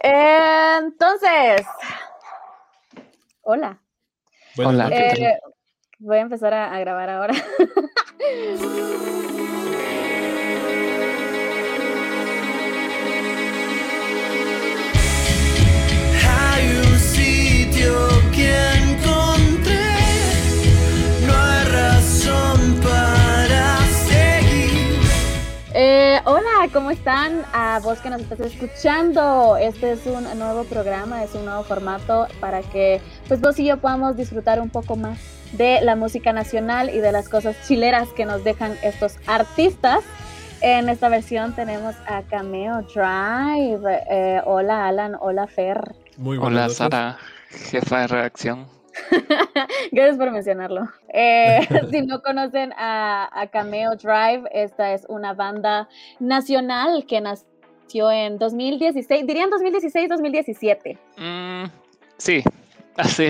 Entonces, hola. Hola. Eh, voy a empezar a, a grabar ahora. hola, ¿cómo están? A vos que nos estás escuchando. Este es un nuevo programa, es un nuevo formato para que pues vos y yo podamos disfrutar un poco más de la música nacional y de las cosas chileras que nos dejan estos artistas. En esta versión tenemos a Cameo Drive. Eh, hola Alan, hola Fer. Muy Hola buenas. Sara, jefa de redacción. Gracias por mencionarlo. Eh, si no conocen a, a Cameo Drive, esta es una banda nacional que nació en 2016, dirían 2016-2017. Mm, sí, así.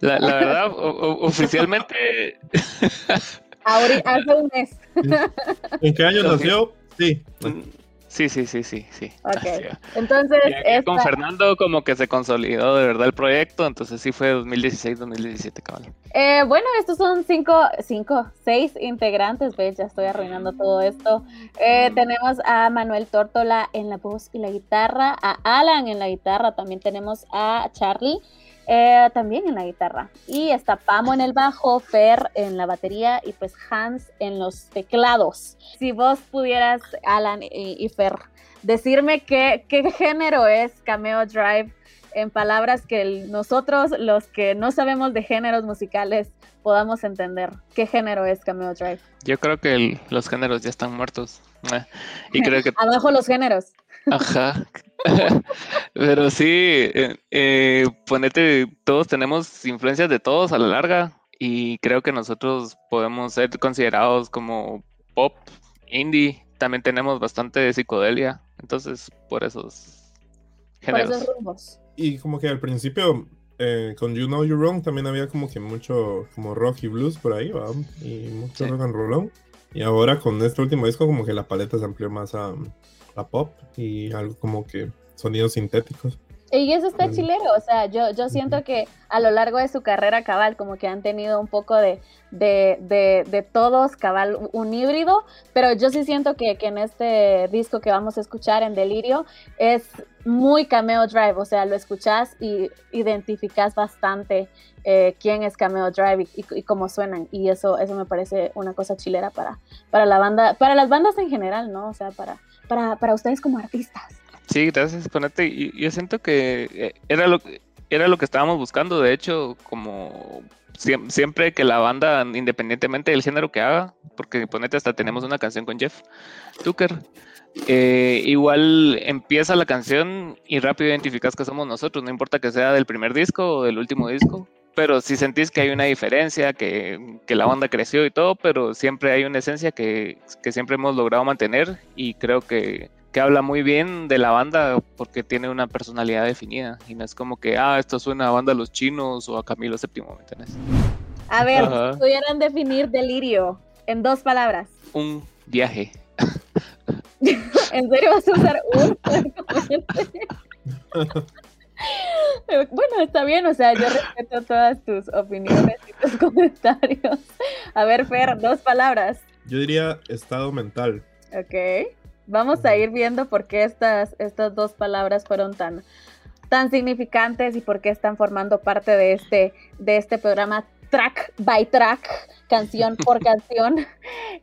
La, la verdad, o- o- oficialmente, Ahori- hace un mes. ¿En qué año nació? Sí. Mm, sí, sí, sí, sí, sí. Entonces, aquí con esta- Fernando como que se consolidó de verdad el proyecto, entonces sí fue 2016-2017, cabal. eh, bueno, estos son cinco, cinco, seis integrantes, ¿ves? Ya estoy arruinando todo esto. Eh, tenemos a Manuel Tórtola en la voz y la guitarra, a Alan en la guitarra, también tenemos a Charlie eh, también en la guitarra. Y está Pamo en el bajo, Fer en la batería y pues Hans en los teclados. Si vos pudieras, Alan y, y Fer, decirme qué, qué género es Cameo Drive en palabras que nosotros, los que no sabemos de géneros musicales, podamos entender. ¿Qué género es Cameo Drive? Yo creo que el- los géneros ya están muertos. eh, Y creo que Abajo los géneros. Ajá. Pero sí, eh, eh, ponete, todos tenemos influencias de todos a la larga y creo que nosotros podemos ser considerados como pop, indie, también tenemos bastante de psicodelia, entonces por esos Por géneros. esos rumbos. Y como que al principio, eh, con You Know You're Wrong, también había como que mucho como rock y blues por ahí, ¿va? Y mucho Sí. rock and rollón. Y ahora con este último disco como que la paleta se amplió más a, a pop y algo como que sonidos sintéticos. Y eso está chilero, o sea, yo, yo siento que a lo largo de su carrera cabal, como que han tenido un poco de, de, de, de todos, cabal, un híbrido, pero yo sí siento que, que en este disco que vamos a escuchar en Delirio es muy Cameo Drive, o sea, lo escuchás y identificás bastante eh, quién es Cameo Drive y, y- y cómo suenan, y eso, eso me parece una cosa chilera para, para la banda, para las bandas en general, ¿no? O sea, para, para, para ustedes como artistas. Sí, gracias, ponete. Y yo siento que eh, era lo era lo que estábamos buscando, de hecho, como siem- siempre que la banda, independientemente del género que haga, porque ponete hasta tenemos una canción con Jeff Tucker. eh, igual empieza la canción y rápido identificas que somos nosotros, no importa que sea del primer disco o del último disco, pero si sentís que hay una diferencia, que, que la banda creció y todo, pero siempre hay una esencia que, que siempre hemos logrado mantener y creo que, que habla muy bien de la banda porque tiene una personalidad definida y no es como que, ah, esto suena a banda Los Chinos o a Camilo VII, ¿me entiendes? A ver, Ajá. si pudieran definir Delirio en dos palabras. Un viaje. ¿En serio vas a usar un? bueno, está bien, o sea, yo respeto todas tus opiniones y tus comentarios. A ver, Fer, dos palabras. Yo diría estado mental. Ok. Vamos a ir viendo por qué estas, estas dos palabras fueron tan, tan significantes y por qué están formando parte de este, de este programa track by track, canción por canción.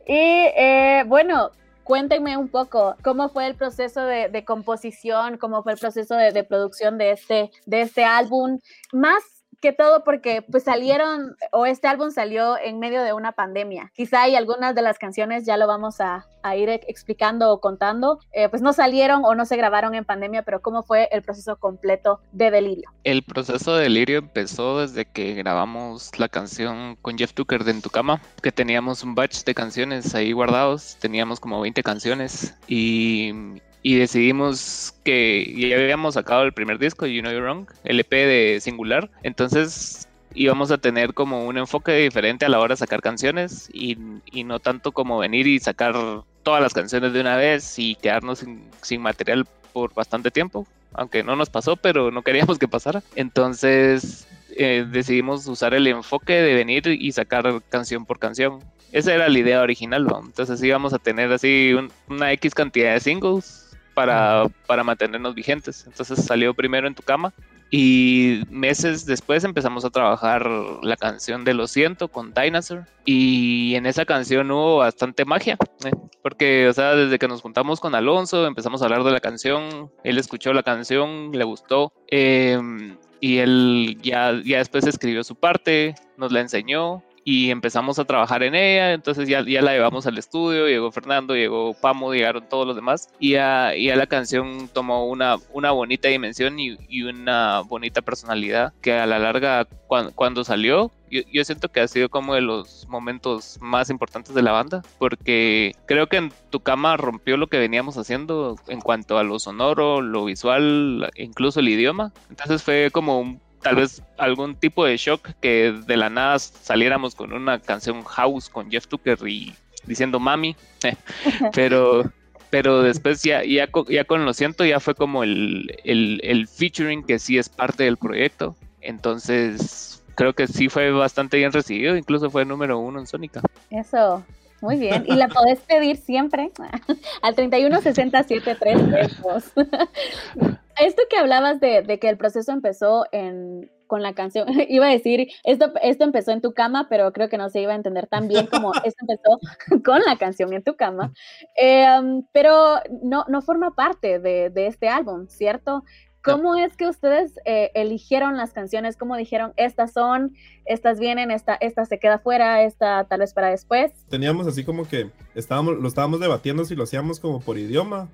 Y eh, bueno, cuéntenme un poco cómo fue el proceso de, composición, cómo fue el proceso de, de producción de este, de este álbum, más que todo porque pues salieron o este álbum salió en medio de una pandemia. Quizá hay algunas de las canciones ya lo vamos a, ir explicando o contando, eh, pues no salieron o no se grabaron en pandemia, pero cómo fue el proceso completo de Delirio. El proceso de Delirio empezó desde que grabamos la canción con Jeff Tucker de En tu cama, que teníamos un batch de canciones ahí guardados, teníamos como 20 canciones y, y decidimos que ya habíamos sacado el primer disco, You Know You're Wrong, el EP de Singular, entonces íbamos a tener como un enfoque diferente a la hora de sacar canciones y, y no tanto como venir y sacar todas las canciones de una vez y quedarnos sin, sin material por bastante tiempo aunque no nos pasó, pero no queríamos que pasara. Entonces eh, decidimos usar el enfoque de venir y sacar canción por canción. Esa era la idea original, ¿no? Entonces íbamos a tener así un- una X cantidad de singles para, para mantenernos vigentes. Entonces salió primero en tu cama y meses después empezamos a trabajar la canción de Lo Siento con Dinosaur y en esa canción hubo bastante magia, ¿eh? porque, o sea, desde que nos juntamos con Alonso empezamos a hablar de la canción, él escuchó la canción, le gustó em, y él ya, ya después escribió su parte, nos la enseñó y empezamos a trabajar en ella, entonces ya, ya la llevamos al estudio, llegó Fernando, llegó Pamo, llegaron todos los demás y ya, ya la canción tomó una, una bonita dimensión y, y una bonita personalidad que a la larga cuan- cuando salió yo, yo siento que ha sido como de los momentos más importantes de la banda porque creo que en tu cama rompió lo que veníamos haciendo en cuanto a lo sonoro, lo visual, incluso el idioma, entonces fue como un tal vez algún tipo de shock que de la nada saliéramos con una canción house con Jeff Tucker y diciendo mami, pero pero después ya, ya, ya con lo siento ya fue como el, el, el featuring que sí es parte del proyecto, entonces creo que sí fue bastante bien recibido, incluso fue número uno en Sónica. Eso, muy bien. Y la podés pedir siempre al 31607332. Esto que hablabas de, de que el proceso empezó en, con la canción, iba a decir, esto, esto empezó en tu cama, pero creo que no se iba a entender tan bien como esto empezó con la canción en tu cama. Eh, pero no, no forma parte de, de este álbum, ¿cierto? ¿Cómo es que ustedes eh, eligieron las canciones? ¿Cómo dijeron, estas son, estas vienen, esta, esta se queda fuera, esta tal vez para después? Teníamos así como que estábamos, lo estábamos debatiendo si lo hacíamos como por idioma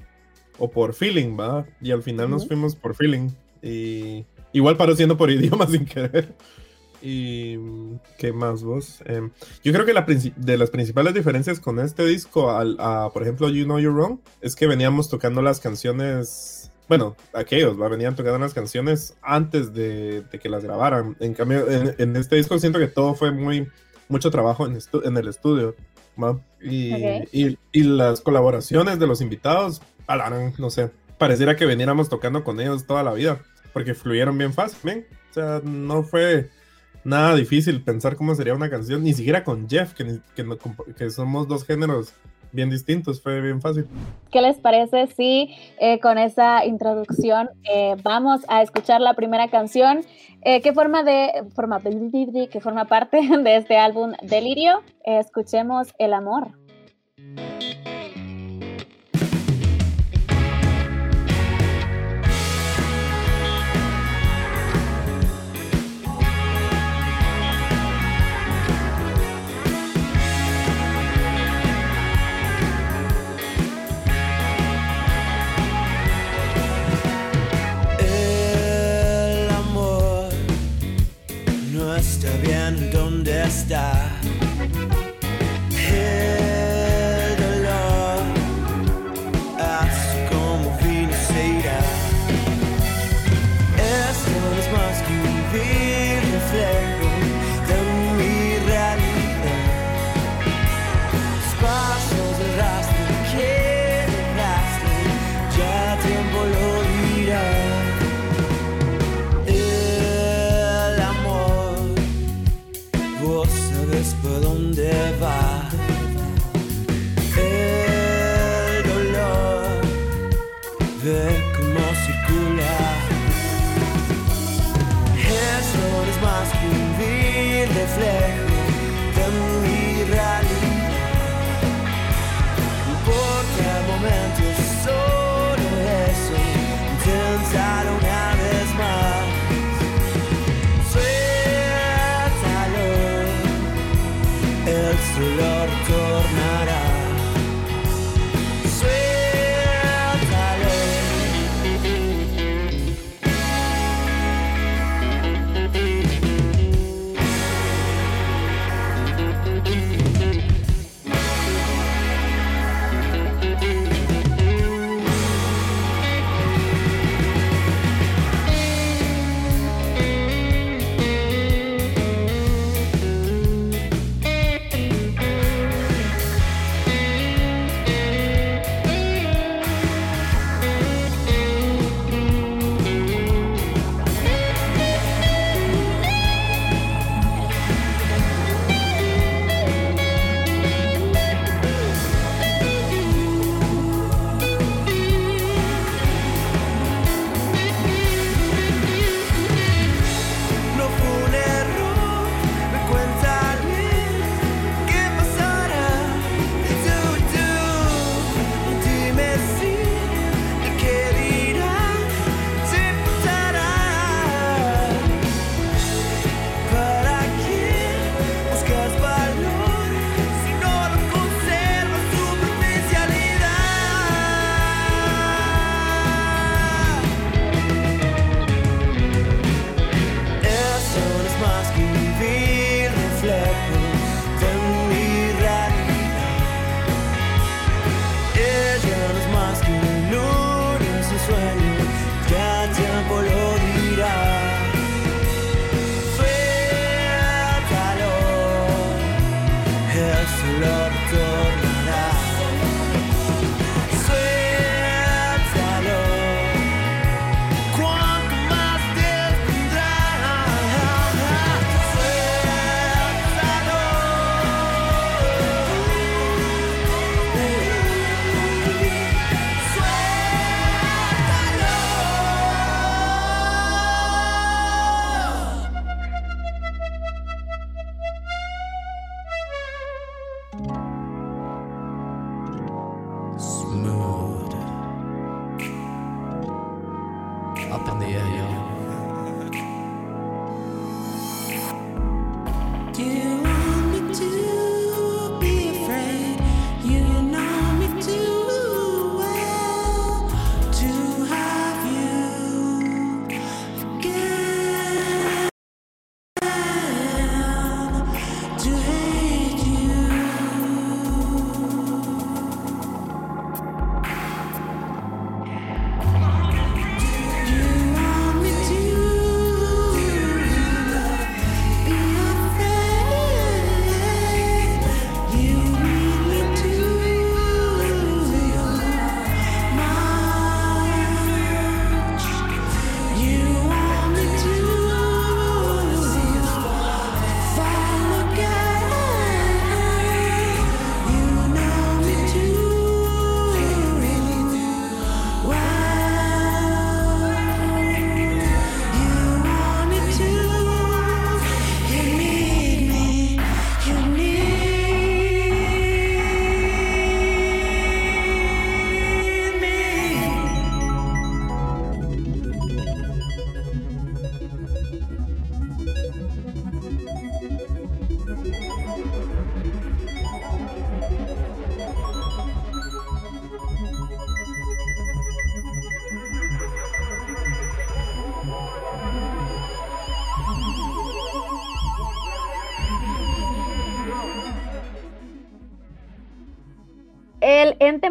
o por feeling, ¿va? Y al final nos Ujú. fuimos por feeling. Y igual paró siendo por idioma sin querer. Y qué más vos. Em, yo creo que la de las principales diferencias con este disco, al, a, por ejemplo, You Know You're Wrong, es que veníamos tocando las canciones. Bueno, aquellos, ¿va? venían tocando las canciones antes de, de que las grabaran. En cambio, en, en este disco siento que todo fue muy, mucho trabajo en, estu- en el estudio. ¿va? Y, Ok. y, y las colaboraciones de los invitados, alarán, no sé, pareciera que veniéramos tocando con ellos toda la vida, porque fluyeron bien fácil, ¿ven? O sea, no fue nada difícil pensar cómo sería una canción, ni siquiera con Jeff, que, que, que somos dos géneros bien distintos, fue bien fácil. ¿Qué les parece si eh, con esa introducción eh, vamos a escuchar la primera canción eh, que forma de forma que forma parte de este álbum Delirio? Escuchemos El amor. Está bien donde está. flare.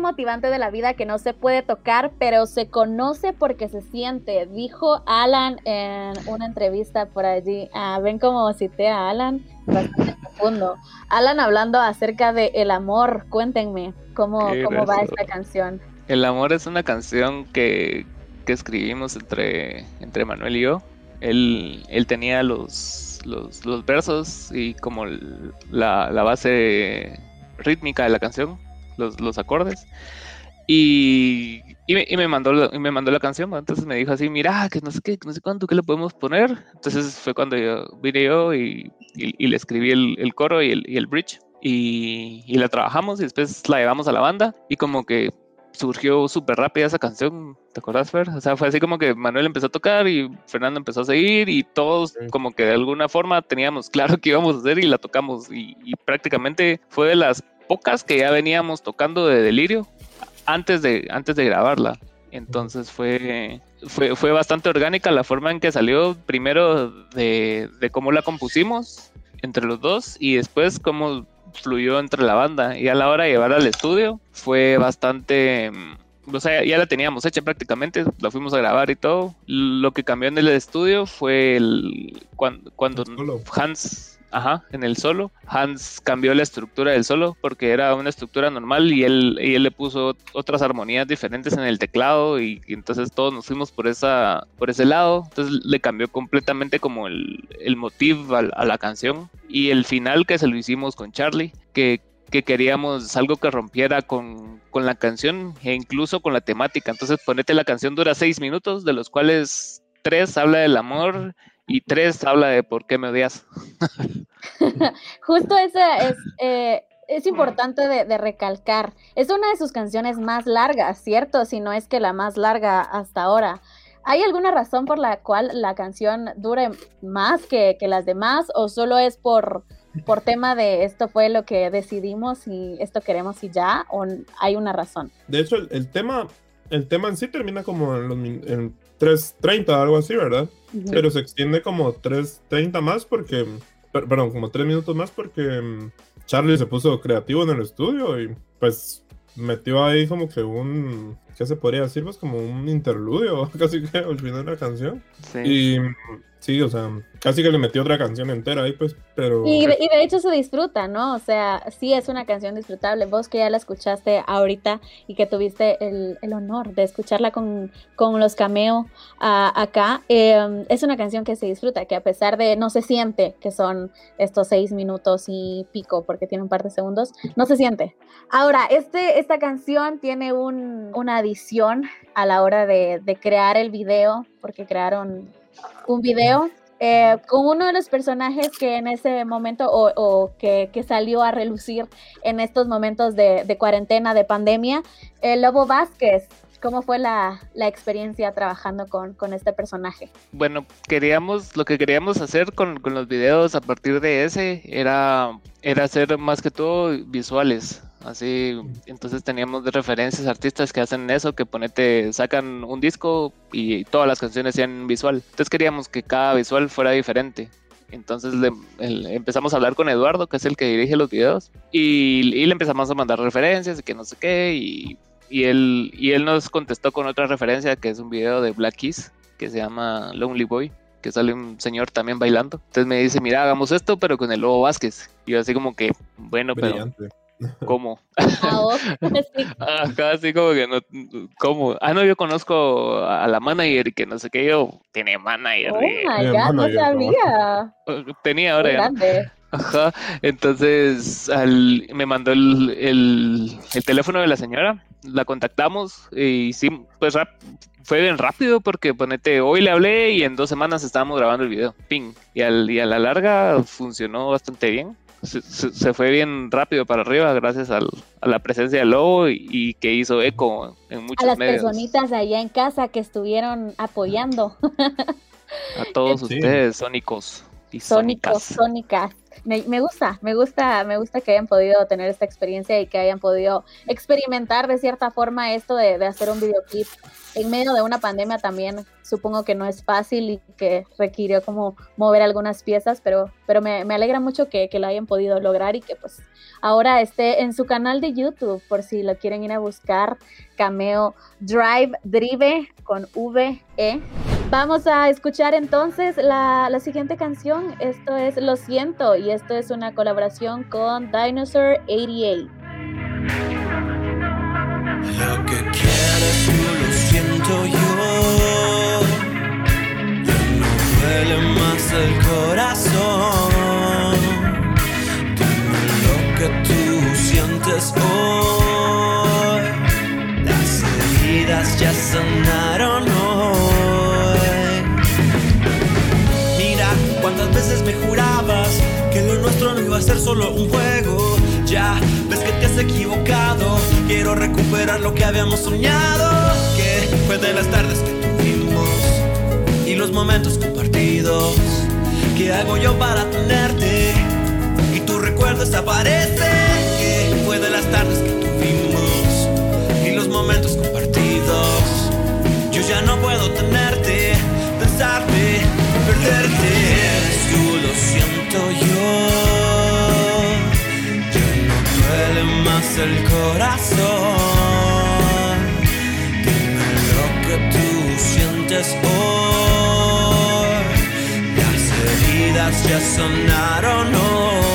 Motivante de la vida que no se puede tocar, pero se conoce porque se siente, dijo Alan en una entrevista por allí. Ah, Ven cómo cité a Alan, bastante profundo. Alan hablando acerca de el amor, cuéntenme cómo, cómo va esta canción. El amor es una canción que, que escribimos entre, entre Manuel y yo. Él, él tenía los, los, los versos y como la, la base rítmica de la canción, los, los acordes. Y, y, me, y me mandó la, y me mandó la canción, ¿no? entonces me dijo así, mira, que no sé qué, que no sé cuánto, ¿qué le podemos poner? Entonces fue cuando yo vine yo y, y- le escribí el, el coro y el, y el bridge. Y, y la trabajamos y después la llevamos a la banda y como que surgió súper rápida esa canción, ¿te acuerdas, Fer? O sea, fue así como que Manuel empezó a tocar y Fernando empezó a seguir y todos Sí. como que de alguna forma teníamos claro qué íbamos a hacer y la tocamos y, y prácticamente fue de las pocas que ya veníamos tocando de Delirio antes de, antes de grabarla. Entonces fue, fue, fue bastante orgánica la forma en que salió, primero de, de cómo la compusimos entre los dos y después cómo fluyó entre la banda. Y a la hora de llevar al estudio fue bastante... mm, O sea, ya la teníamos hecha prácticamente, la fuimos a grabar y todo. Lo que cambió en el estudio fue el, cuando, cuando. Hans, ajá, en el solo, Hans cambió la estructura del solo porque era una estructura normal y él, y él le puso otras armonías diferentes en el teclado y, y entonces todos nos fuimos por esa por ese lado. Entonces le cambió completamente como el, el motivo a, a la canción y el final que se lo hicimos con Charlie, que que queríamos algo que rompiera con, con la canción e incluso con la temática. Entonces, ponete la canción dura seis minutos, de los cuales tres habla del amor y tres habla de por qué me odias. Justo esa es, eh, es importante de, de recalcar. Es una de sus canciones más largas, ¿cierto? Si no es que la más larga hasta ahora. ¿Hay alguna razón por la cual la canción dure más que, que las demás o solo es por, por tema de esto fue lo que decidimos y esto queremos y ya? ¿O hay una razón? De hecho, el, el tema, el tema en sí termina como en, los en 3.30, algo así, ¿verdad? Pero se extiende como 3.30 más porque, per- perdón, como 3 minutos más porque mm, Charlie se puso creativo en el estudio y pues metió ahí como que un, ¿qué se podría decir? Pues como un interludio, casi que al final de la canción. Sí. Y sí, o sea, casi que le metió otra canción entera ahí, pues, pero... Y de, y de hecho se disfruta, ¿no? O sea, sí es una canción disfrutable. Vos que ya la escuchaste ahorita y que tuviste el, el honor de escucharla con, con los cameo ah, acá, eh, es una canción que se disfruta, que a pesar de no se siente que son estos seis minutos y pico, porque tiene un par de segundos, no se siente. Ahora, este, esta canción tiene un- una adición a la hora de, crear el video, porque crearon un video eh, con uno de los personajes que en ese momento o, que salió a relucir en estos momentos de, de cuarentena, de pandemia, el Lobo Vázquez. ¿Cómo fue la, la experiencia trabajando con, con, este personaje? Bueno, queríamos, lo que queríamos hacer con, con, los videos a partir de ese era, era hacer más que todo visuales. Así, entonces teníamos de referencias artistas que hacen eso, que ponete, sacan un disco y todas las canciones sean visual. Entonces queríamos que cada visual fuera diferente. Entonces le, empezamos a hablar con Eduardo, que es el que dirige los videos, y, y, le empezamos a mandar referencias y que no sé qué, y, y, él, y él nos contestó con otra referencia, que es un video de Black Keys, que se llama Lonely Boy, que sale un señor también bailando. Entonces me dice, mira, hagamos esto, pero con el Lobo Vázquez. Y yo así como que, bueno, Brillante. pero... ¿Cómo? Ah, sí. Acá así como que no, ¿cómo? Ah, no, yo conozco a la manager que no sé qué, yo tiene manager. Oh my god, no sabía. Tenía ahora ya. Ajá, entonces al- me mandó el, el- el teléfono de la señora, la contactamos y sí, pues rap- fue bien rápido porque ponete, hoy le hablé y en dos semanas estábamos grabando el video, ping, y, al, y a la larga funcionó bastante bien. Se, se- se fue bien rápido para arriba gracias al- a la presencia del lobo y, y que hizo eco en muchos A las medios. personitas allá en casa que estuvieron apoyando. A todos Sí. ustedes, sónicos y Sónicos, sónicas. Me, gusta, me gusta, me gusta que hayan podido tener esta experiencia y que hayan podido experimentar de cierta forma esto de, de hacer un videoclip en medio de una pandemia también. Supongo que no es fácil y que requirió como mover algunas piezas, pero, pero me, alegra mucho que, lo hayan podido lograr y que pues ahora esté en su canal de YouTube por si lo quieren ir a buscar. Cameo Drive Drive con V E. Vamos a escuchar entonces la, la siguiente canción. Esto es Lo siento y esto es una colaboración con Dinosaur 88. Lo que quieres tú lo siento yo. No duele más el corazón. Dime lo que tú sientes hoy. Las heridas ya sanaron me jurabas que lo nuestro no iba a ser solo un juego. Ya ves que te has equivocado. Quiero recuperar lo que habíamos soñado. Que fue de las tardes que tuvimos y los momentos compartidos. ¿Qué hago yo para tenerte? Y tu recuerdo desaparece. Que fue de las tardes que tuvimos y los momentos compartidos. Yo ya no puedo tenerte, pensarte, perderte. Yo. Ya no duele más el corazón. Dime lo que tú sientes hoy. Las heridas ya sanaron hoy.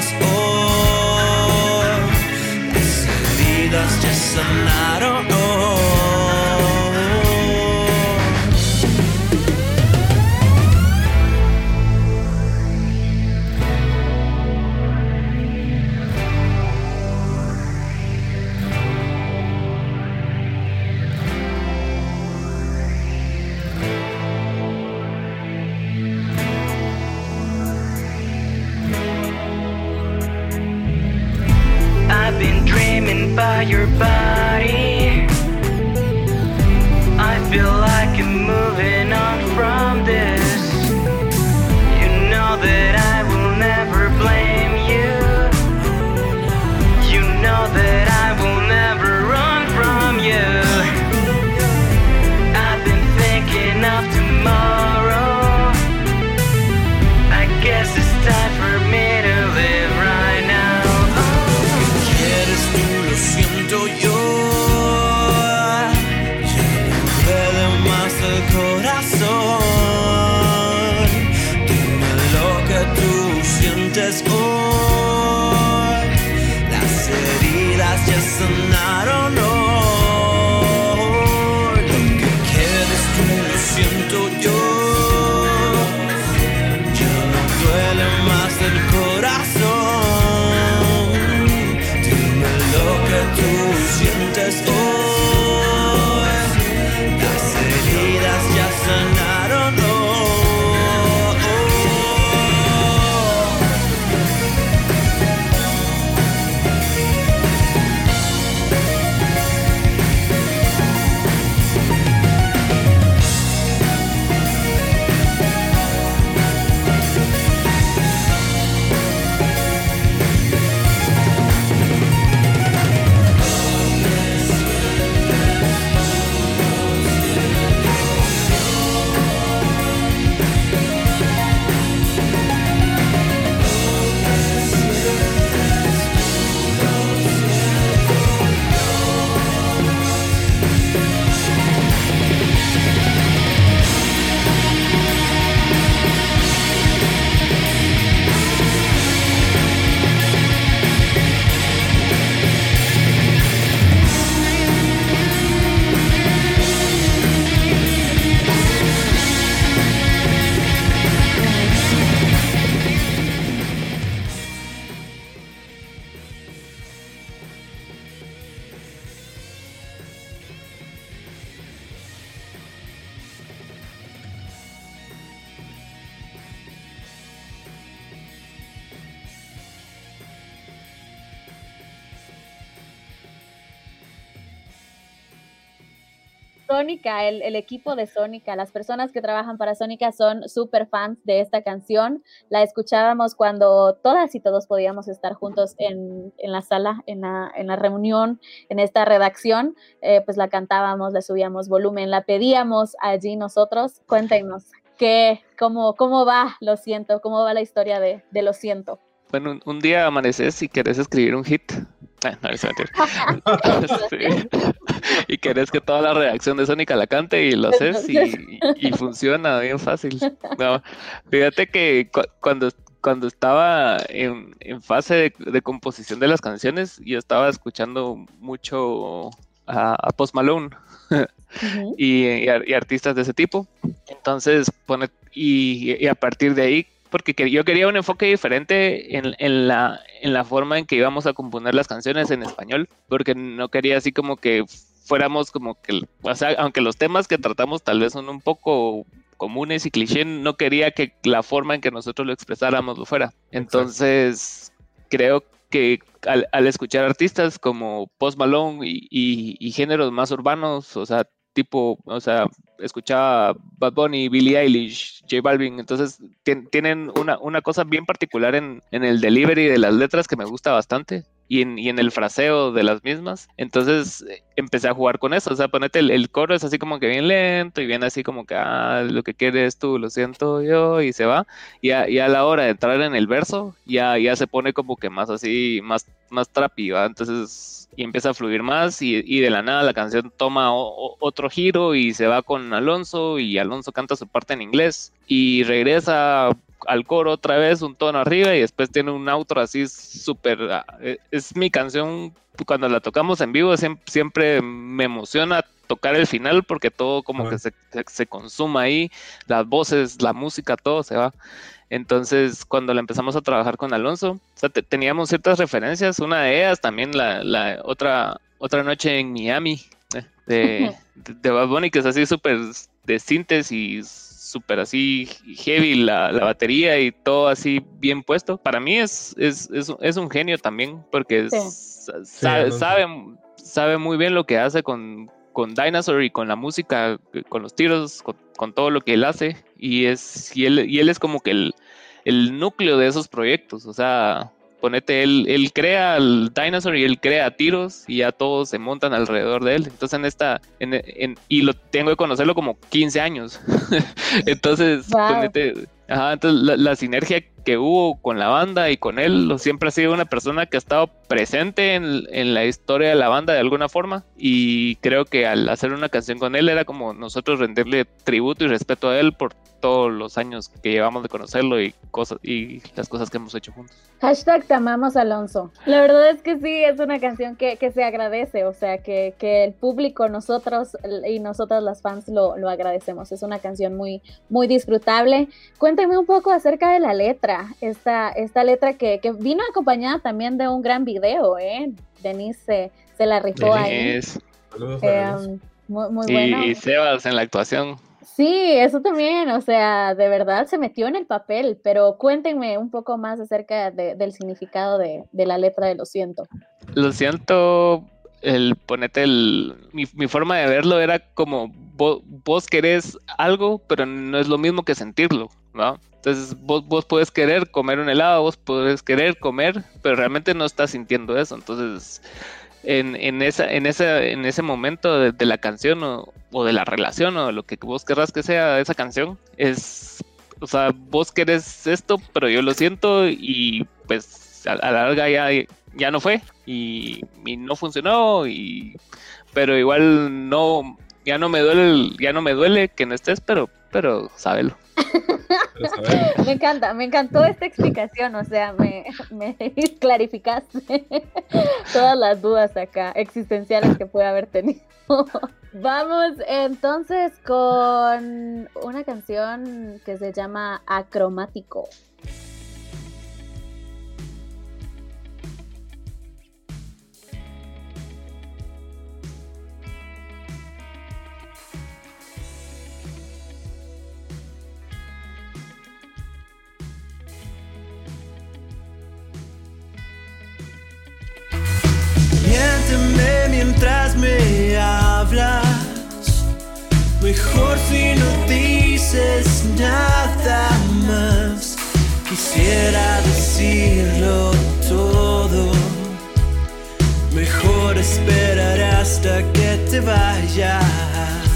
Sientes hoy. Las heridas ya sanaron hoy. Sónica, el, equipo de Sónica, las personas que trabajan para Sónica son súper fans de esta canción. La escuchábamos cuando todas y todos podíamos estar juntos en, la sala, en la, la reunión, en esta redacción. Eh, pues la cantábamos, le subíamos volumen, la pedíamos allí nosotros. Cuéntenos, ¿qué, cómo, ¿cómo va Lo Siento? ¿Cómo va la historia de, de Lo Siento? Bueno, un, un día amaneces y querés escribir un hit. No. Sí. Y querés que toda la redacción de Sónica la cante y lo haces y, funciona bien fácil. No, fíjate que cu- cuando, cuando estaba en, en fase de, de composición de las canciones, yo estaba escuchando mucho a, a Post Malone y, y ar- y artistas de ese tipo. Entonces, pone, y, y a partir de ahí, porque que- yo quería un enfoque diferente en, en la, en la forma en que íbamos a componer las canciones en español, porque no quería así como que fuéramos como que, o sea, aunque los temas que tratamos tal vez son un poco comunes y cliché, no quería que la forma en que nosotros lo expresáramos lo fuera. Entonces, creo que al, al escuchar artistas como Post Malone y, y- y géneros más urbanos, o sea, tipo, o sea, escuchaba Bad Bunny, Billie Eilish, J Balvin, entonces tien- tienen una, una cosa bien particular en, en el delivery de las letras que me gusta bastante y en, y en el fraseo de las mismas. Entonces empecé a jugar con eso, o sea, ponete el, el coro es así como que bien lento y bien así como que, ah, lo que quieres tú, lo siento yo, y se va. Y a, y a la hora de entrar en el verso, ya, ya se pone como que más así, más, más trapi, ¿va? Entonces, y empieza a fluir más y, y de la nada la canción toma o- o- otro giro y se va con Alonso y Alonso canta su parte en inglés y regresa al coro otra vez un tono arriba y después tiene un outro así súper... ah, eh, Es mi canción, cuando la tocamos en vivo siem- siempre me emociona tocar el final porque todo como Ah. que se, se- se consuma ahí, las voces, la música, todo se va. Entonces, cuando la empezamos a trabajar con Alonso, o sea, te- teníamos ciertas referencias. Una de ellas también la, la otra, otra noche en Miami eh, de, de, de Bad Bunny, que es así súper de síntesis, súper así heavy la, la batería y todo así bien puesto. Para mí es, es, es, es un genio también, porque es- sabe, Alonso. sabe, sabe muy bien lo que hace con, con Dinosaur y con la música, con los tiros, con, con todo lo que él hace. Y, es, y, él, y él es como que el, el núcleo de esos proyectos. O sea, ponete, él, él crea el Dinosaur y él crea tiros y ya todos se montan alrededor de él. Entonces en esta, en, en- y lo tengo que conocerlo como 15 años. Entonces, Wow. ponete, ajá, entonces la, la sinergia que hubo con la banda y con él, siempre ha sido una persona que ha estado presente en, en la historia de la banda de alguna forma y creo que al hacer una canción con él era como nosotros rendirle tributo y respeto a él por todos los años que llevamos de conocerlo y cosas y las cosas que hemos hecho juntos. Hashtag te amamos, Alonso. La verdad es que sí, es una canción que, que se agradece, o sea, que, que el público, nosotros y nosotras las fans lo, lo agradecemos. Es una canción muy, muy disfrutable. Cuéntame un poco acerca de la letra, esta, esta letra que, que vino acompañada también de un gran video, ¿eh? Denise se, se la rifó ahí. Saludos Denise. Em, muy, muy y, bueno. y Sebas en la actuación. Sí, eso también, o sea, de verdad se metió en el papel, pero cuéntenme un poco más acerca de- del significado de, de la letra de Lo siento. Lo siento, el ponete el. Mi, mi forma de verlo era como vos, vos querés algo, pero no es lo mismo que sentirlo, Entonces vos, vos puedes querer comer un helado, vos puedes querer comer, pero realmente no estás sintiendo eso. Entonces, en, en, esa, en, esa, en ese momento de, de la canción o, o de la relación o lo que vos querrás que sea esa canción, es, o sea, vos querés esto, pero yo lo siento y pues a, a la larga ya, ya no fue y, y no funcionó y pero igual no ya no me duele el- ya no me duele que no estés pero pero sábelo Saber, Me encanta, me encantó esta explicación, o sea, me, me clarificaste todas las dudas acá existenciales que puede haber tenido. Vamos entonces con una canción que se llama Acromático. Mientras me hablas. Mejor si no dices nada más. Quisiera decirlo todo. Mejor esperar hasta que te vayas.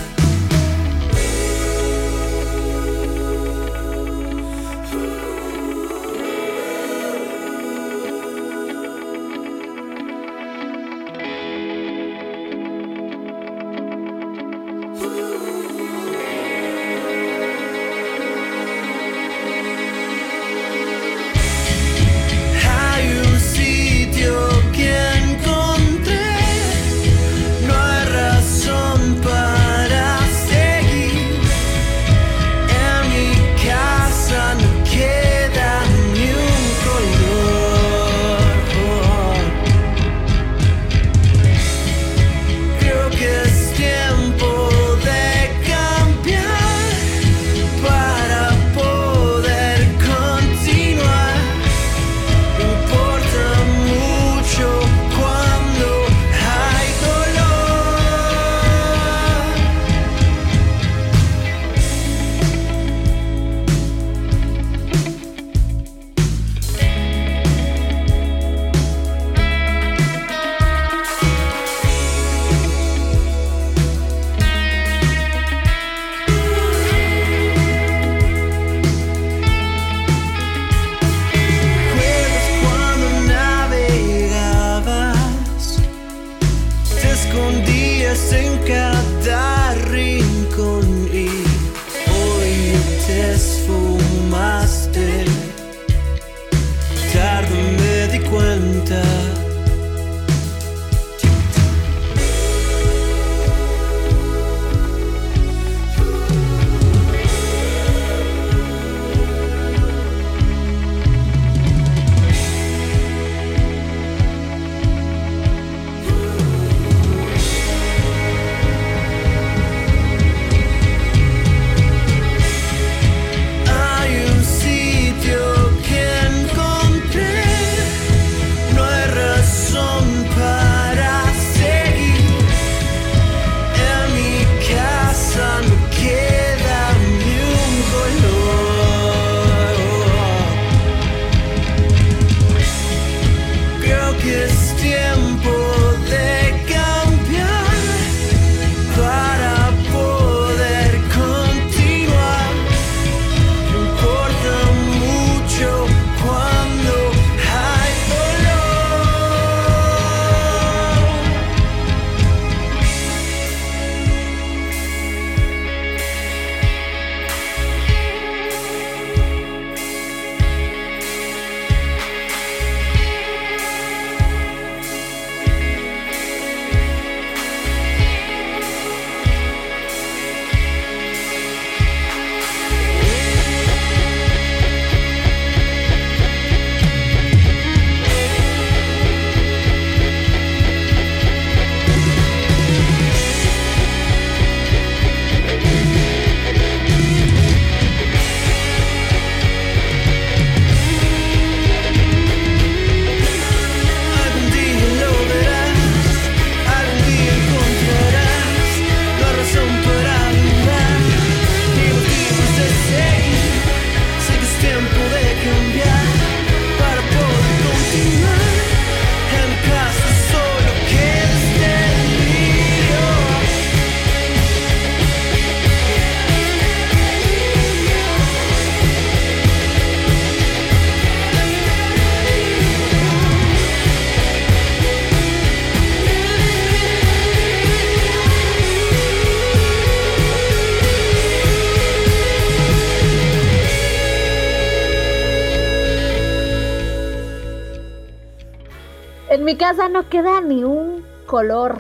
Casa no queda ni un color.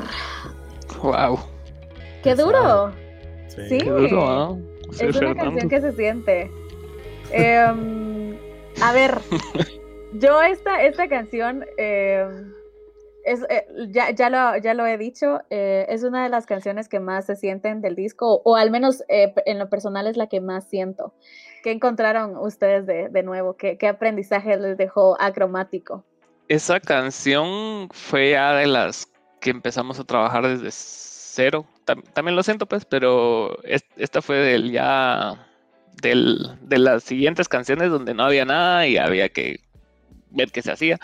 Wow. ¡Qué duro! Sí. Sí. Qué duro. Sí, es una canción que se siente. Em, a ver, yo esta, esta canción, em, es, eh, ya, ya, lo, ya lo he dicho, eh, es una de las canciones que más se sienten del disco, o al menos eh, en lo personal es la que más siento. ¿Qué encontraron ustedes de, de nuevo? ¿Qué, ¿Qué aprendizaje les dejó acromático? Esa canción fue ya de las que empezamos a trabajar desde cero. Tam- también lo siento, pues, pero es- esta fue del ya del, de las siguientes canciones donde no había nada y había que ver qué se hacía.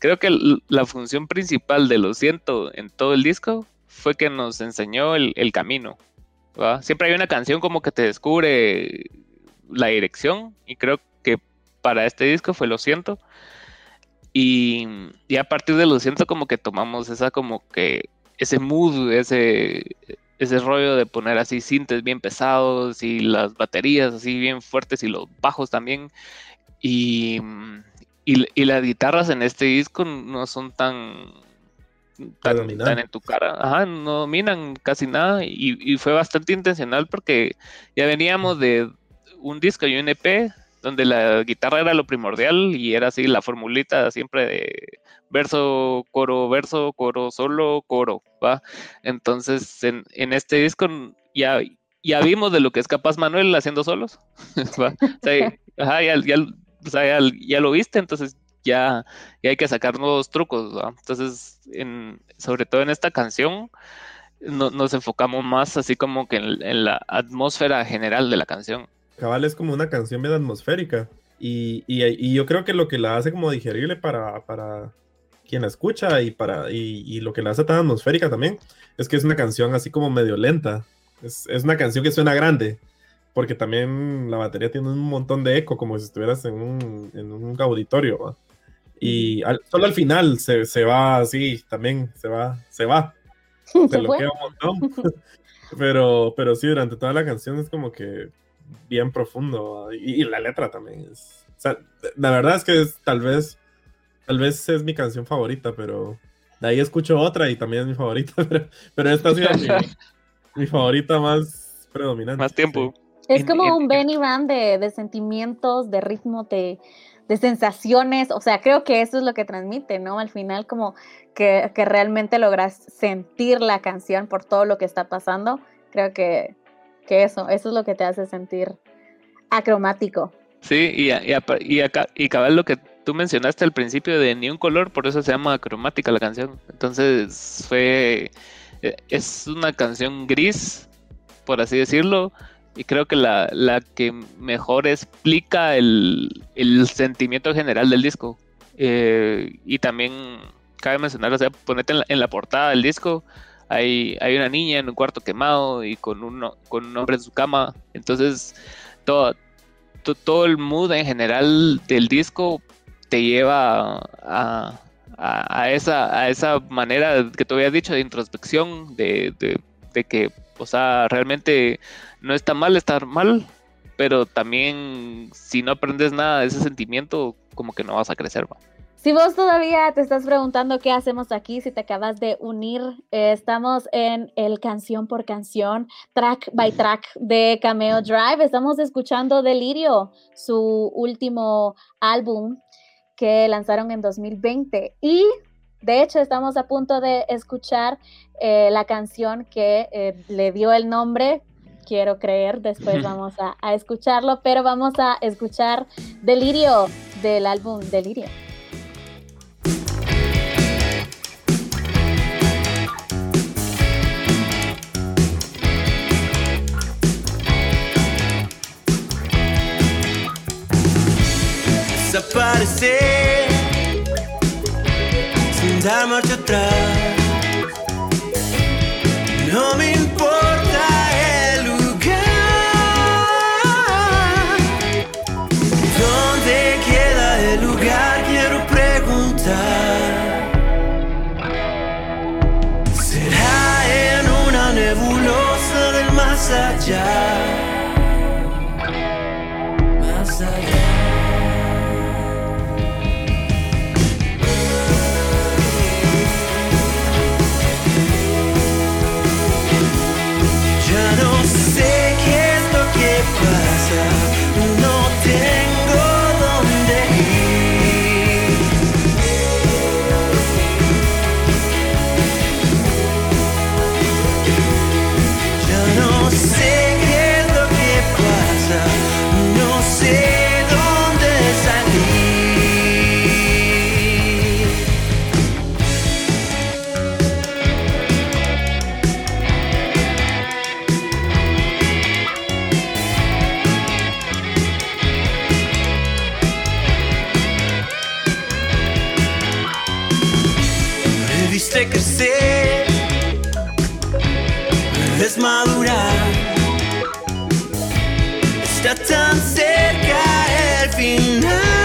Creo que la función principal de Lo siento en todo el disco fue que nos enseñó el, el camino. Siempre hay una canción como que te descubre la dirección y creo que para este disco fue Lo siento. Y, y a partir de Lo siento como que tomamos esa como que ese mood, ese, ese rollo de poner así sintes bien pesados y las baterías así bien fuertes y los bajos también. Y, y, y las guitarras en este disco no son tan, tan, tan en tu cara, Ajá, no dominan casi nada y, y fue bastante intencional porque ya veníamos de un disco y un EP donde la guitarra era lo primordial y era así la formulita siempre de verso, coro, verso, coro, solo, coro, ¿va? Entonces, en, en este disco ya, ya vimos de lo que es capaz Manuel haciendo solos, ¿va? Ya, ya- ya- lo viste, entonces ya, ya hay que sacar nuevos trucos. Entonces, en, sobre todo en esta canción, no- nos enfocamos más así como que en la atmósfera general de la canción. Cabal es como una canción bien atmosférica. Y, y- y yo creo que lo que la hace como digerible para, para quien la escucha y, para, y, y lo que la hace tan atmosférica también es que es una canción así como medio lenta. Es, es una canción que suena grande. Porque también la batería tiene un montón de eco, como si estuvieras en un, en un auditorio. ¿va? Y al- solo al final se, se va así, también se va, se va. Se se fue. bloquea un montón. pero, pero sí, durante toda la canción es como que bien profundo. Y, y la letra también es. O sea, la verdad es que es, tal vez. Tal vez es mi canción favorita, pero de ahí escucho otra y también es mi favorita. Pero, pero esta ha sido mi, mi favorita más predominante. Más tiempo. Es como un Benny Van de, de sentimientos, de ritmo, de, de sensaciones. O sea, creo que eso es lo que transmite, ¿no? Al final, como que, que realmente logras sentir la canción por todo lo que está pasando. Creo que, que eso, eso es lo que te hace sentir acromático. Sí, y, y, y acá, y cabal lo que tú mencionaste al principio de ni un color, por eso se llama cromática la canción. Entonces fue, eh, es una canción gris, por así decirlo, y creo que la, la que mejor explica el, el sentimiento general del disco. Eh, y también cabe mencionar, o sea, ponete en la, en la portada del disco, hay, hay una niña en un cuarto quemado y con, uno, con un hombre en su cama. Entonces, todo, to- todo el mood en general del disco te lleva a, esa, a esa manera que tú habías dicho de introspección, de, de- de que, o sea, realmente no está mal estar mal, pero también si no aprendes nada de ese sentimiento, como que no vas a crecer. ¿va? Si vos todavía te estás preguntando qué hacemos aquí, si te acabas de unir, eh, estamos en el canción por canción, track by track de Cameo Drive. Estamos escuchando Delirio, su último álbum que lanzaron en 2020. Y de hecho estamos a punto de escuchar eh, la canción que eh, le dio el nombre. Quiero creer, después vamos a, a escucharlo, pero vamos a escuchar Delirio del álbum Delirio. Desaparecer sin dar marcha atrás. No me importa el lugar donde queda el lugar. Quiero preguntar. Será en una nebulosa del más allá. Este crecer es madurar. Está tan cerca el final.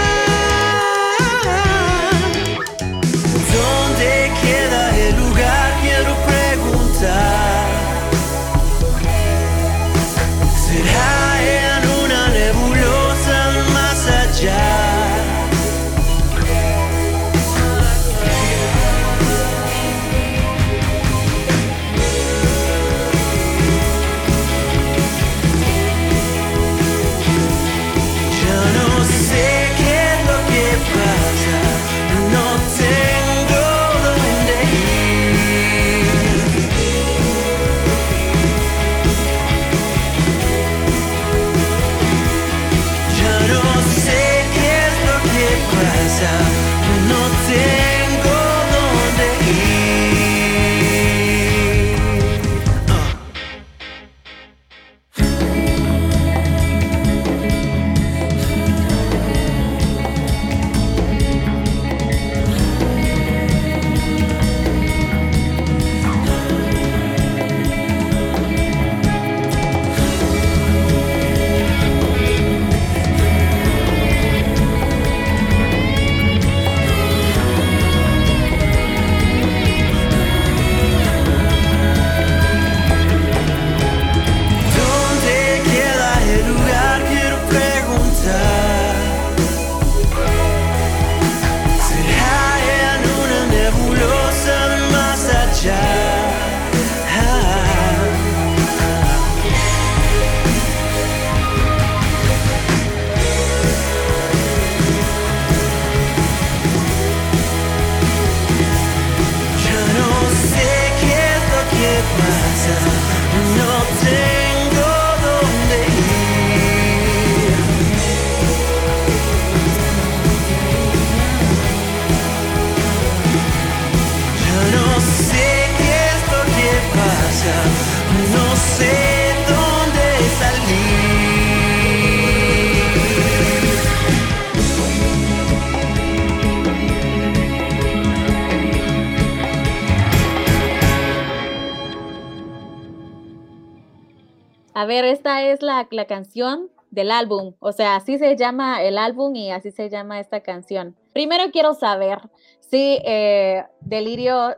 Ver, esta es la, la canción del álbum, o sea, así se llama el álbum y así se llama esta canción. Primero quiero saber si eh, Delirio,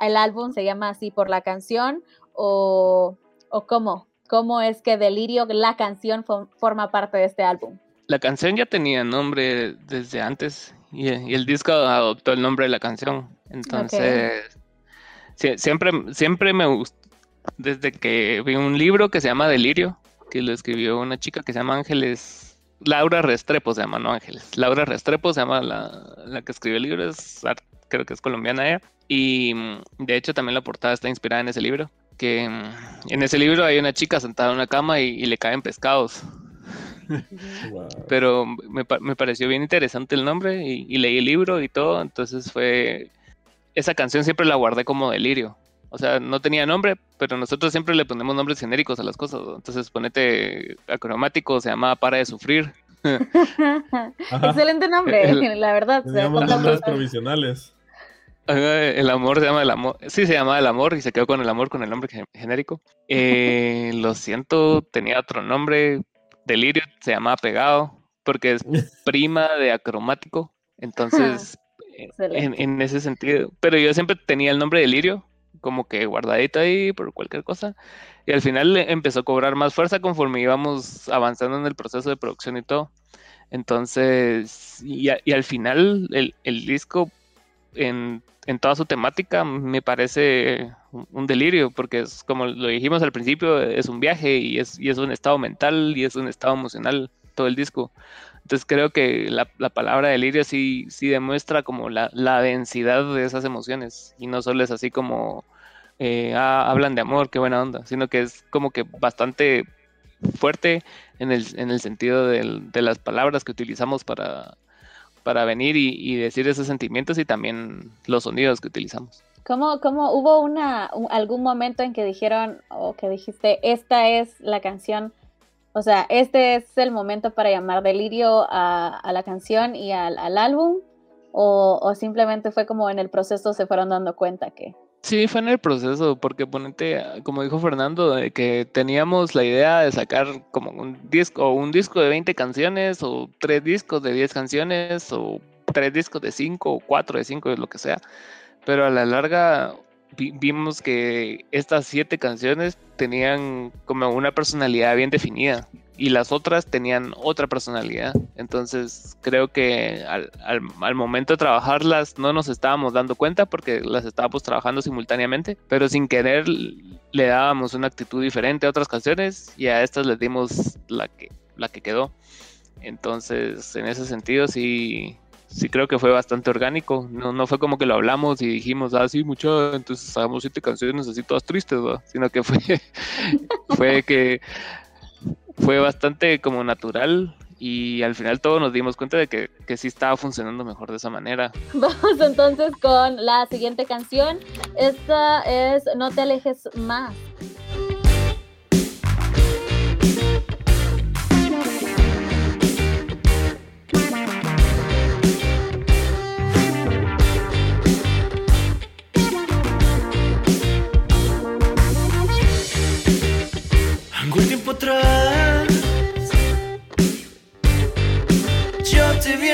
el álbum se llama así por la canción o, o cómo, cómo es que Delirio, la canción, fo- forma parte de este álbum. La canción ya tenía nombre desde antes y, y el disco adoptó el nombre de la canción. Entonces, sie- siempre, siempre me gustó, desde que vi un libro que se llama Delirio, que lo escribió una chica que se llama Ángeles, Laura Restrepo se llama, no Ángeles, Laura Restrepo se llama la, la que escribió el libro, es, creo que es colombiana ella, y mm, de hecho también la portada está inspirada en ese libro, que mm, en ese libro hay una chica sentada en una cama y, y le caen pescados. Wow. pero me, me pareció bien interesante el nombre y, y leí el libro y todo, entonces fue, esa canción siempre la guardé como delirio, o sea, no tenía nombre, pero nosotros siempre le ponemos nombres genéricos a las cosas, ¿no? entonces ponete acromático, se llamaba Para de Sufrir. Excelente nombre, El- la verdad. se nombres provisionales. El amor se llama el amor, sí se llamaba el amor y se quedó con el amor con el nombre gen- genérico, Eh, lo siento, tenía otro nombre, delirio, se llamaba pegado, porque es prima de acromático, entonces... en, Excelente. en ese sentido. Pero yo siempre tenía el nombre de Lirio, como que guardadito ahí por cualquier cosa. Y al final empezó a cobrar más fuerza conforme íbamos avanzando en el proceso de producción y todo. Entonces, y, al final el, disco en, toda su temática me parece un, delirio, porque es como lo dijimos al principio, es un viaje y es un estado mental y es un estado emocional todo el disco. Entonces creo que la, la palabra delirio sí, sí demuestra como la, la densidad de esas emociones y no solo es así como eh, ah, hablan de amor, qué buena onda, sino que es como que bastante fuerte en el, en el sentido de las palabras que utilizamos para, para venir y, y decir esos sentimientos y también los sonidos que utilizamos. ¿Cómo, cómo hubo una, un- algún momento en que dijeron o que dijiste, esta es la canción, o sea, este es el momento para llamar delirio a, a la canción y al, al álbum? o, o simplemente fue como en el proceso se fueron dando cuenta que... Sí, fue en el proceso, porque ponete, como dijo Fernando, de que teníamos la idea de sacar como un disco, o un disco de 20 canciones, o tres discos de 10 canciones, o tres discos de 5, o cuatro de 5, lo que sea. Pero a la larga vi- vimos que estas siete canciones tenían como una personalidad bien definida y las otras tenían otra personalidad. Entonces creo que al, al- al momento de trabajarlas no nos estábamos dando cuenta porque las estábamos trabajando simultáneamente, pero sin querer le dábamos una actitud diferente a otras canciones y a estas les dimos la que, la que quedó. Entonces en ese sentido sí, sí creo que fue bastante orgánico. No, no fue como que lo hablamos y dijimos, ah, sí, mucho, entonces hagamos siete canciones así todas tristes, ¿va? sino que fue, fue que fue bastante como natural y al final todos nos dimos cuenta de que, que sí estaba funcionando mejor de esa manera. Vamos entonces con la siguiente canción. Esta es No te alejes más. Algún tiempo atrás Yo te vi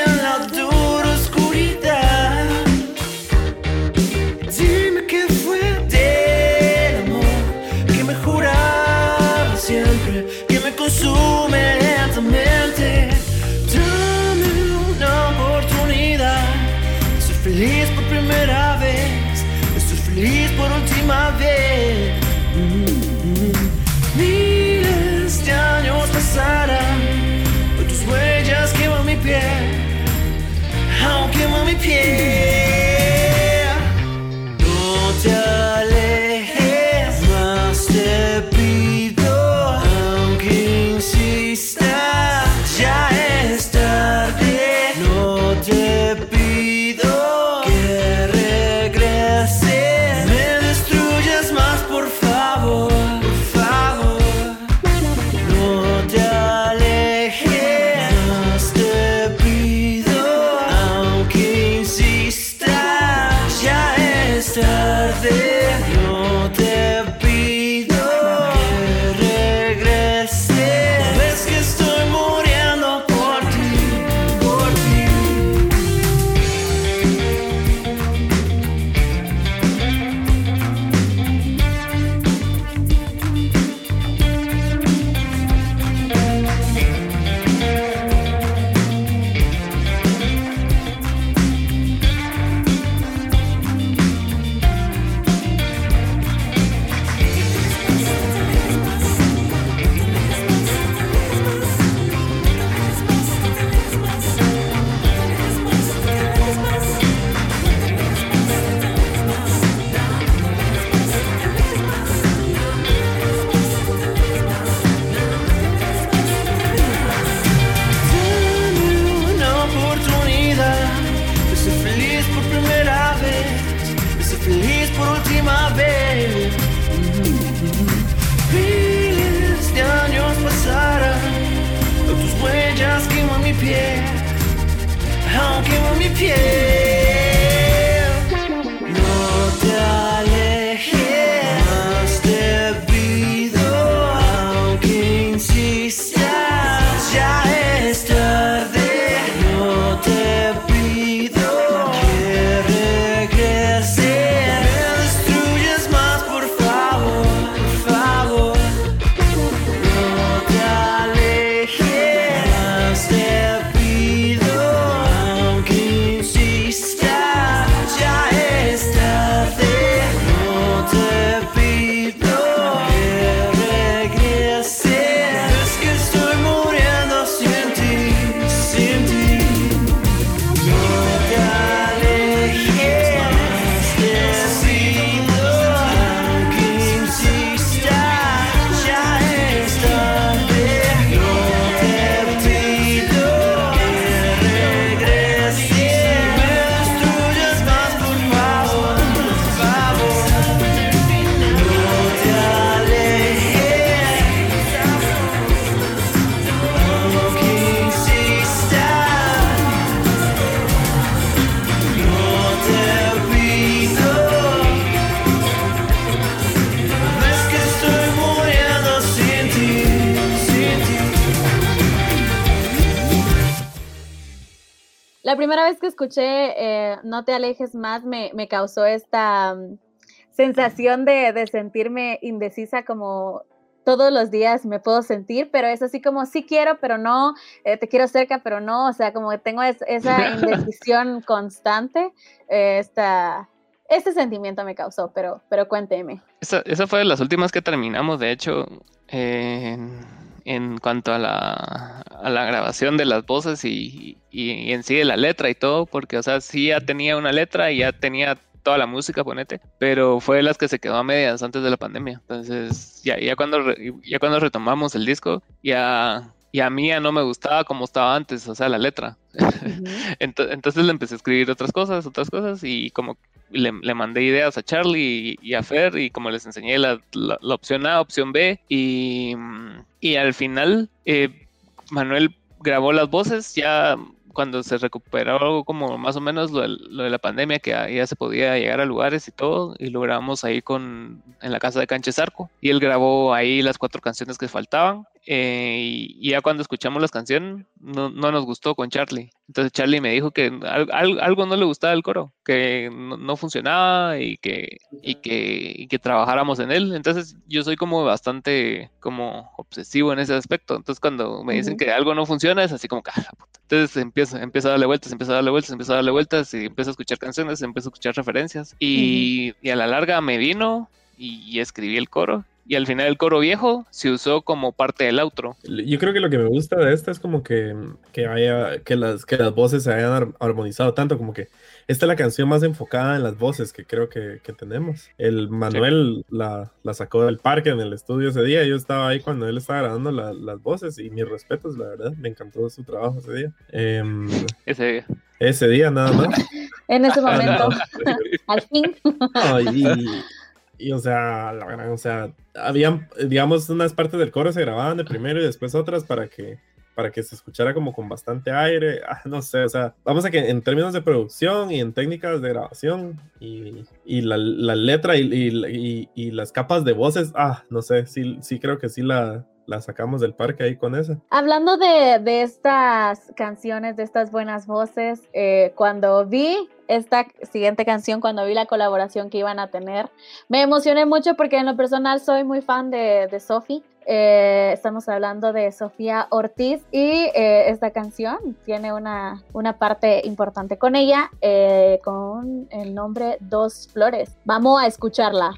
La primera vez que escuché eh, No te alejes más me, me causó esta mm, sensación de, de sentirme indecisa como todos los días me puedo sentir, pero es así como sí quiero, pero no, eh, te quiero cerca, pero no, o sea, como que tengo es- esa indecisión constante, eh, esta, este sentimiento me causó, pero, pero cuénteme. Esa, esa fue de las últimas que terminamos, de hecho, en, en cuanto a la, a la grabación de las voces y, y- en sí de la letra y todo, porque, o sea, sí ya tenía una letra y ya tenía toda la música, ponete, pero fue de las que se quedó a medias antes de la pandemia. Entonces, ya, ya, cuando, ya cuando retomamos el disco, ya, ya a mí ya no me gustaba como estaba antes, o sea, la letra. Ento- Entonces le empecé a escribir otras cosas, otras cosas, y como le, le mandé ideas a Charlie y, y a Fer, y como les enseñé la, la- la opción A, opción B, y, y al final eh, Manuel grabó las voces ya cuando se recuperó como más o menos lo, del- lo de la pandemia, que ya, ya se podía llegar a lugares y todo, y lo grabamos ahí con, en la casa de Canches Arco, y él grabó ahí las cuatro canciones que faltaban, eh, y, ya cuando escuchamos las canciones no, no nos gustó con Charlie. Entonces Charlie me dijo que al- al- algo no le gustaba del coro, que no, no funcionaba y que, y, que, y que trabajáramos en él. Entonces yo soy como bastante como obsesivo en ese aspecto. Entonces cuando me dicen que algo no funciona es así como que, "Ah, la puta". Entonces empiezo, empiezo a darle vueltas, empiezo a darle vueltas, empiezo a darle vueltas y empiezo a escuchar canciones, empiezo a escuchar referencias. Y, y a la larga me vino y, y escribí el coro. Y al final el coro viejo se usó como parte del outro. Yo creo que lo que me gusta de esta es como que, que haya, que las, que las voces se hayan ar- armonizado tanto, como que esta es la canción más enfocada en las voces que creo que, que tenemos. El Manuel la, la sacó del parque en el estudio ese día, yo estaba ahí cuando él estaba grabando la- las voces y mis respetos, la verdad, me encantó su trabajo ese día. Em, Ese día. ese día nada más. En ese momento, al fin. No, y, y, o sea, la gran, o sea, habían, digamos, unas partes del coro se grababan de primero y después otras para que, para que se escuchara como con bastante aire. Ah, no sé, o sea, vamos a que en términos de producción y en técnicas de grabación y, y la, la letra y, y- y- las capas de voces, ah, no sé, sí, sí creo que sí la, la sacamos del parque ahí con esa. Hablando de, de estas canciones, de estas buenas voces, eh, cuando vi esta siguiente canción, cuando vi la colaboración que iban a tener, me emocioné mucho porque en lo personal soy muy fan de, de Sophie. Eh, estamos hablando de Sofía Ortiz y eh, esta canción tiene una, una parte importante con ella, eh, con el nombre Dos Flores. Vamos a escucharla.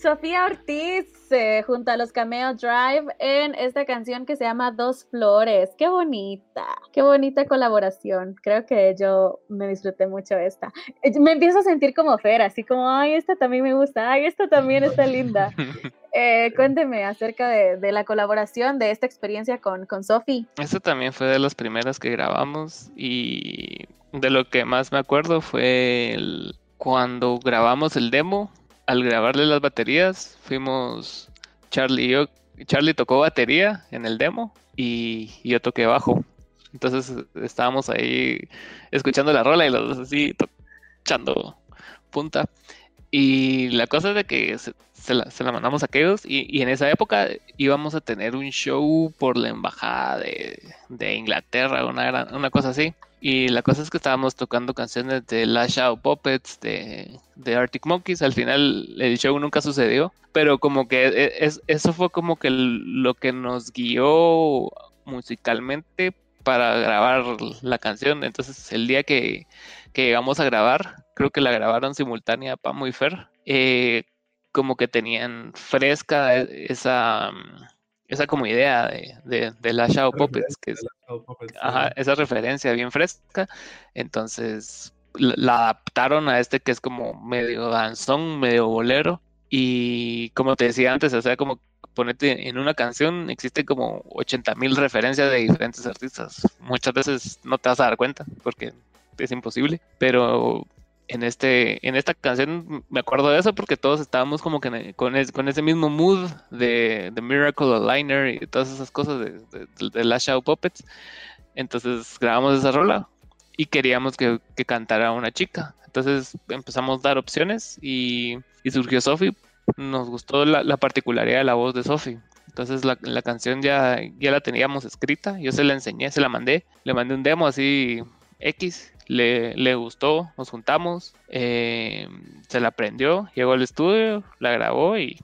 Sofía Ortiz eh, junto a los Cameo Drive en esta canción que se llama Dos Flores. Qué bonita, qué bonita colaboración. Creo que yo me disfruté mucho esta. Eh, Me empiezo a sentir como Fer, así como, ay, esta también me gusta, ay, esta también está linda. Eh, cuénteme acerca de, de la colaboración, de esta experiencia con, con Sofi. Esto también fue de los primeros que grabamos y de lo que más me acuerdo fue el- cuando grabamos el demo. Al grabarle las baterías, fuimos Charlie y yo. Charlie tocó batería en el demo y yo toqué bajo. Entonces estábamos ahí escuchando la rola y los dos así echando punta. Y la cosa es de que se, la, mandamos a aquellos y, y en esa época íbamos a tener un show por la embajada de, de Inglaterra, una, gran- una cosa así. Y la cosa es que estábamos tocando canciones de Lash Out Puppets, de, de Arctic Monkeys. Al final el show nunca sucedió, pero como que e- es, eso fue como que lo que nos guió musicalmente para grabar la canción. Entonces el día que, que llegamos a grabar, creo que la grabaron simultánea Pamo y Fer, eh, como que tenían fresca esa, esa como idea de, de, de Lash Out Puppets, que es Ajá, esa referencia bien fresca. Entonces la, la adaptaron a este que es como medio danzón, medio bolero. Y como te decía antes, o sea, como ponerte en una canción, existe como 80 mil referencias de diferentes artistas. Muchas veces no te vas a dar cuenta porque es imposible. Pero en, este, en esta canción me acuerdo de eso porque todos estábamos como que el- con, con ese mismo mood de, de Miracle Aligner y todas esas cosas de, de, de Lash Out Puppets. Entonces grabamos esa rola y queríamos que, que cantara una chica. Entonces empezamos a dar opciones y, y surgió Sophie. Nos gustó la, la particularidad de la voz de Sophie. Entonces la, la canción ya, ya la teníamos escrita. Yo se la enseñé, se la mandé. Le mandé un demo así X. Le, le gustó, nos juntamos. eh, se la aprendió, llegó al estudio, la grabó y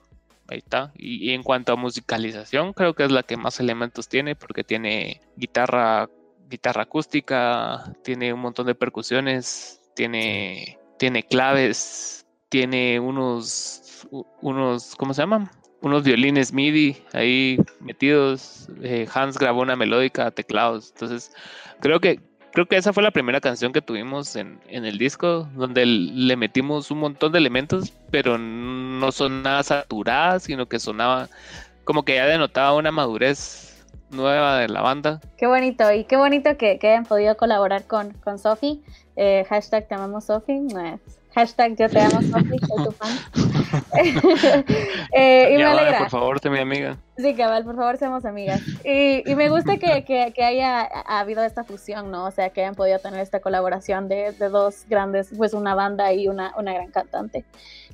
Ahí está. Y, y en cuanto a musicalización, creo que es la que más elementos tiene, porque tiene guitarra, guitarra acústica, tiene un montón de percusiones, tiene, tiene claves, tiene unos, unos, ¿cómo se llaman? Unos violines MIDI ahí metidos. eh, Hans grabó una melódica a teclados. Entonces, creo que creo que esa fue la primera canción que tuvimos en, en el disco, donde le metimos un montón de elementos, pero no son nada saturadas, sino que sonaba como que ya denotaba una madurez nueva de la banda. Qué bonito, y qué bonito que, hayan podido colaborar con, con Sofi. Eh, hashtag te amamos Sofi. Hashtag yo te amo Sofi, soy tu fan. Eh, y me vale, alegra. por favor, sé mi amiga. Sí, cabal, por favor, seamos amigas. Y, y me gusta que, que- que haya ha habido esta fusión, ¿no? O sea, que hayan podido tener esta colaboración de, de dos grandes, pues una banda y una, una gran cantante.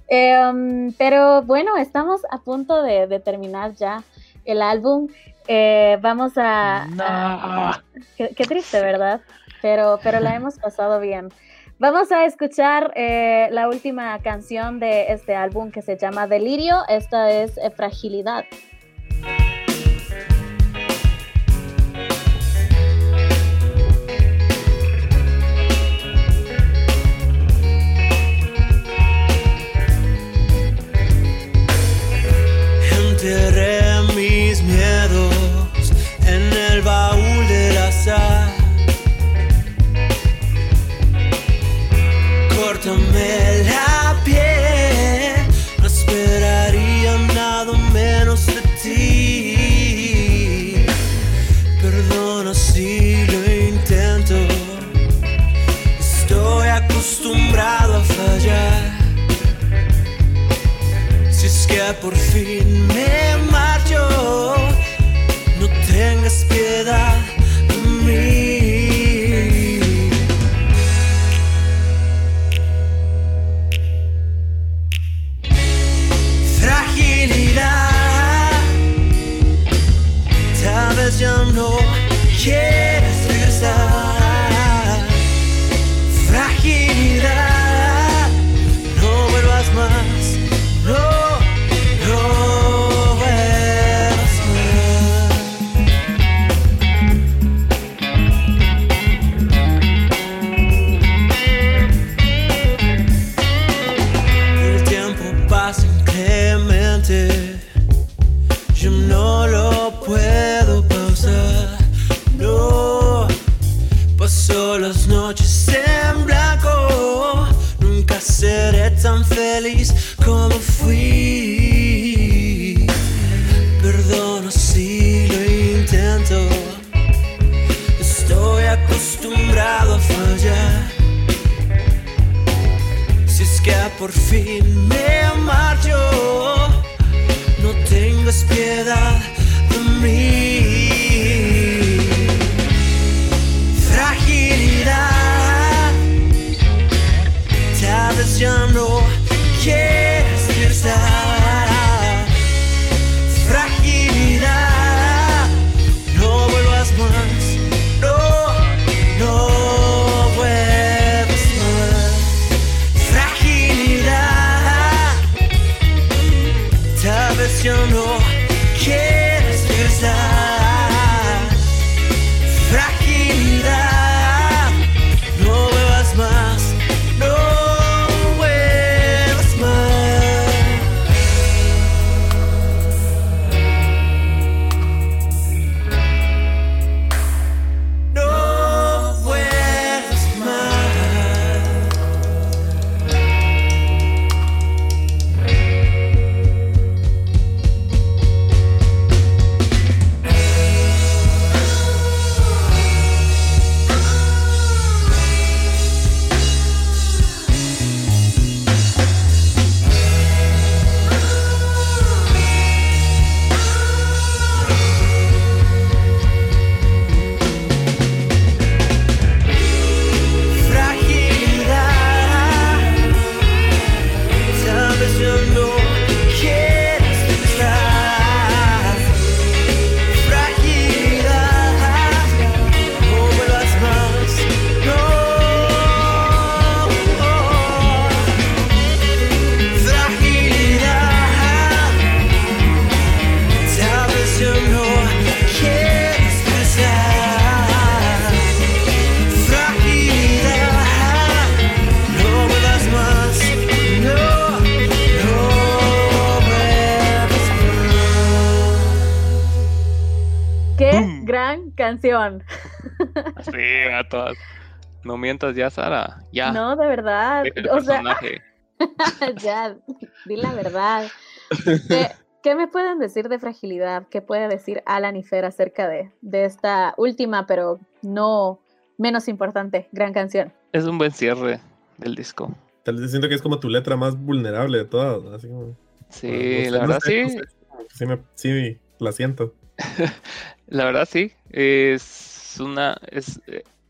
Em, pero bueno, estamos a punto de, de terminar ya el álbum. Eh, vamos a... a- qué, qué triste, ¿verdad? Pero, pero la hemos pasado bien. Vamos a escuchar eh, la última canción de este álbum que se llama Delirio. Esta es eh, Fragilidad. Enterré mis miedos en el baúl del azar. Córtame la piel, no esperaría nada menos de ti. Perdona si lo intento, estoy acostumbrado a fallar. Si es que por fin me canción. Sí, a todas. No mientas ya, Sara. Ya. No, de verdad. el O sea, ya, di la verdad. ¿Qué, qué me pueden decir de fragilidad? ¿Qué puede decir Alan y Fer acerca de, de esta última, pero no menos importante, gran canción? Es un buen cierre del disco. Tal vez siento que es como tu letra más vulnerable de todas. Así como, Sí, no sé, la no verdad no sí. sé, como que sí, me- sí, la siento. La verdad sí. Es una. Es,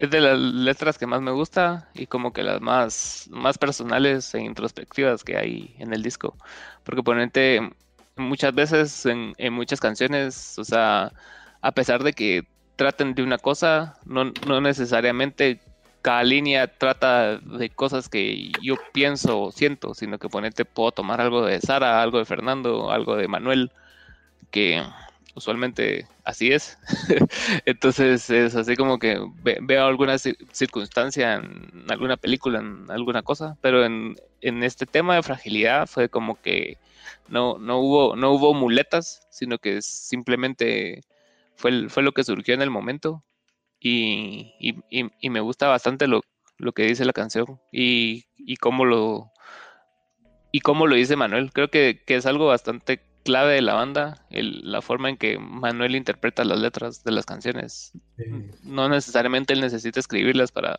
es de las letras que más me gusta y como que las más, más personales e introspectivas que hay en el disco. Porque ponente muchas veces en, muchas canciones, o sea, a pesar de que traten de una cosa, no, no necesariamente cada línea trata de cosas que yo pienso o siento, sino que ponete puedo tomar algo de Sara, algo de Fernando, algo de Manuel, que usualmente así es. Entonces es así como que ve- veo alguna ci- circunstancia en alguna película, en alguna cosa, pero en, en este tema de fragilidad fue como que no, no hubo, no hubo muletas, sino que simplemente fue, fue lo que surgió en el momento y, y- y- me gusta bastante lo, lo que dice la canción y, y cómo lo y cómo lo dice Manuel. Creo que, que es algo bastante clave de la banda, el- la forma en que Manuel interpreta las letras de las canciones. Sí. No necesariamente él necesita escribirlas para,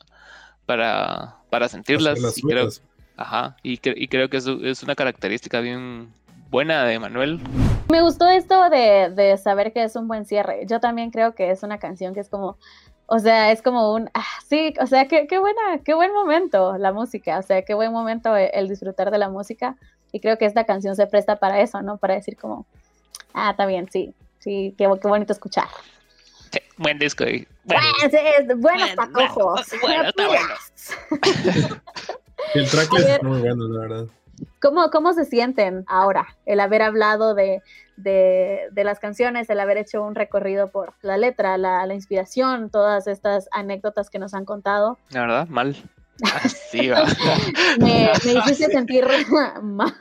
para, para sentirlas. Las y creo, ajá, y, cre- y creo que es, es una característica bien buena de Manuel. Me gustó esto de, de saber que es un buen cierre. Yo también creo que es una canción que es como, o sea, es como un, ah, sí, o sea, qué, qué buena, qué buen momento la música, o sea, qué buen momento el disfrutar de la música. Y creo que esta canción se presta para eso, ¿no? Para decir como, ah, está bien, sí, sí, qué, qué bonito escuchar. Sí, buen disco. y- bueno, es- buenos bueno, tacojos. bueno, está bueno. El ver. está muy bueno, la verdad. ¿Cómo, ¿Cómo se sienten ahora el haber hablado de, de, de las canciones, el haber hecho un recorrido por la letra, la, la inspiración, todas estas anécdotas que nos han contado? La verdad, mal. Así va. Me, me hiciste sentir mal.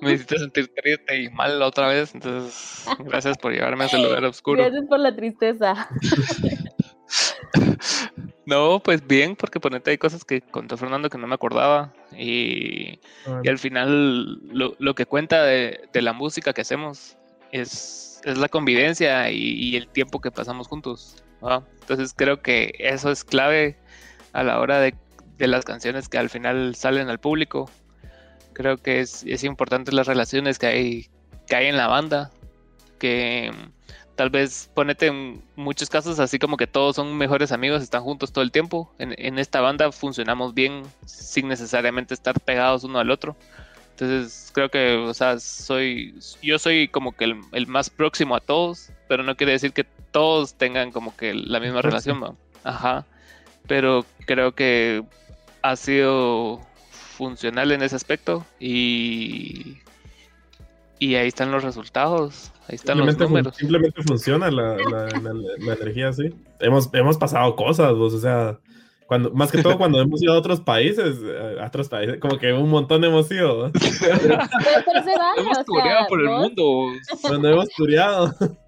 Me hiciste sentir triste y mal otra vez, entonces gracias por llevarme a ese lugar oscuro. Gracias por la tristeza. No, pues bien, porque ponete hay cosas que contó Fernando que no me acordaba y, y al final lo, lo que cuenta de, de la música que hacemos es, es la convivencia y, y el tiempo que pasamos juntos. Entonces creo que eso es clave a la hora de, de las canciones que al final salen al público, Creo que es, es importante las relaciones que hay, que hay en la banda, que mm, tal vez ponete en muchos casos así como que todos son mejores amigos, están juntos todo el tiempo. En, en esta banda funcionamos bien sin necesariamente estar pegados uno al otro. Entonces creo que, o sea, soy, yo soy como que el, el más próximo a todos, pero no quiere decir que todos tengan como que la misma relación. Ajá. Pero creo que ha sido funcional en ese aspecto y y ahí están los resultados, ahí están los Simplemente, fun- números. simplemente funciona la, la- la- la energía así. Hemos, hemos pasado cosas, vos, o sea, cuando, más que todo cuando hemos ido a otros países, eh, a otros países, como que un montón hemos ido, ¿no? Pero, pero se vale, Hemos tureado sea, por el vos- mundo. cuando hemos tureado.